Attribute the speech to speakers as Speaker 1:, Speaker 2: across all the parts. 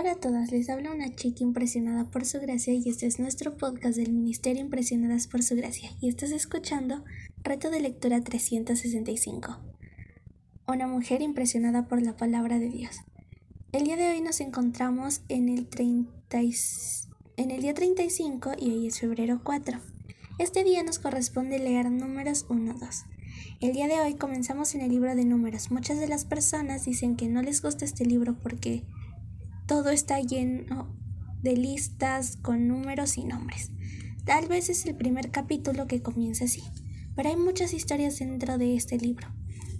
Speaker 1: Hola a todas, les habla una chica impresionada por su gracia y este es nuestro podcast del Ministerio Impresionadas por su gracia y estás escuchando Reto de Lectura 365. Una mujer impresionada por la palabra de Dios. El día de hoy nos encontramos en el, 30 en el día 35 y hoy es febrero 4. Este día nos corresponde leer números 1-2. El día de hoy comenzamos en el libro de números. Muchas de las personas dicen que no les gusta este libro porque todo está lleno de listas con números y nombres. Tal vez es el primer capítulo que comienza así, pero hay muchas historias dentro de este libro.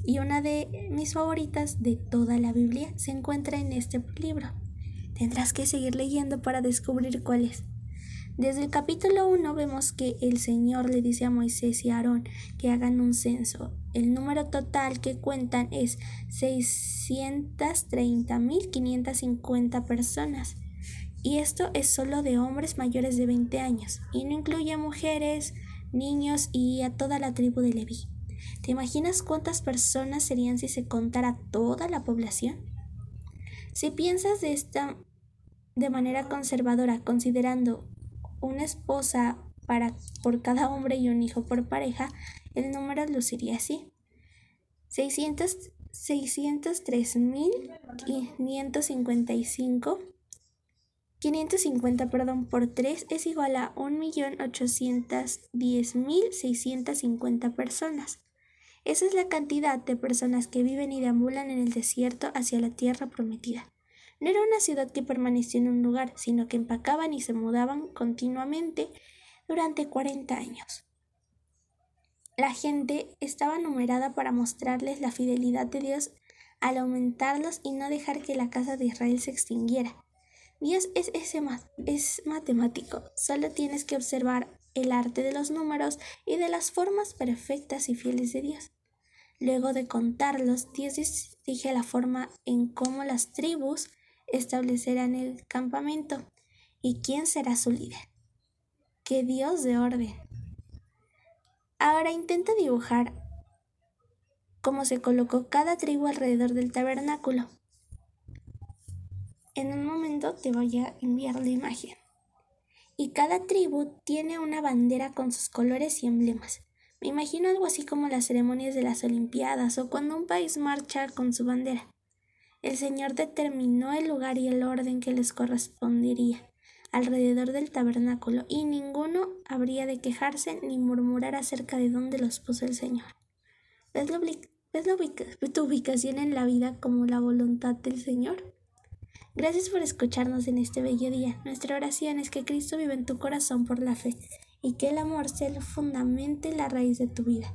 Speaker 1: Y una de mis favoritas de toda la Biblia se encuentra en este libro. Tendrás que seguir leyendo para descubrir cuál es. Desde el capítulo 1 vemos que el Señor le dice a Moisés y a Aarón que hagan un censo. El número total que cuentan es 630.550 personas. Y esto es solo de hombres mayores de 20 años y no incluye mujeres, niños y a toda la tribu de Leví. ¿Te imaginas cuántas personas serían si se contara toda la población? Si piensas de esta de manera conservadora, considerando una esposa para, por cada hombre y un hijo por pareja, el número luciría así. 600, 603.555 550 perdón, por 3 es igual a 1.810.650 personas. Esa es la cantidad de personas que viven y deambulan en el desierto hacia la tierra prometida. No era una ciudad que permaneció en un lugar, sino que empacaban y se mudaban continuamente durante 40 años. La gente estaba numerada para mostrarles la fidelidad de Dios al aumentarlos y no dejar que la casa de Israel se extinguiera. Dios es, ese es matemático, solo tienes que observar el arte de los números y de las formas perfectas y fieles de Dios. Luego de contarlos, Dios dirige la forma en cómo las tribus establecerán el campamento y quién será su líder. ¡Qué Dios de orden! Ahora intenta dibujar cómo se colocó cada tribu alrededor del tabernáculo. En un momento te voy a enviar la imagen. Y cada tribu tiene una bandera con sus colores y emblemas. Me imagino algo así como las ceremonias de las Olimpiadas o cuando un país marcha con su bandera. El Señor determinó el lugar y el orden que les correspondería alrededor del tabernáculo, y ninguno habría de quejarse ni murmurar acerca de dónde los puso el Señor. ¿Ves, tu ubicación en la vida como la voluntad del Señor? Gracias por escucharnos en este bello día. Nuestra oración es que Cristo vive en tu corazón por la fe y que el amor sea el fundamento y la raíz de tu vida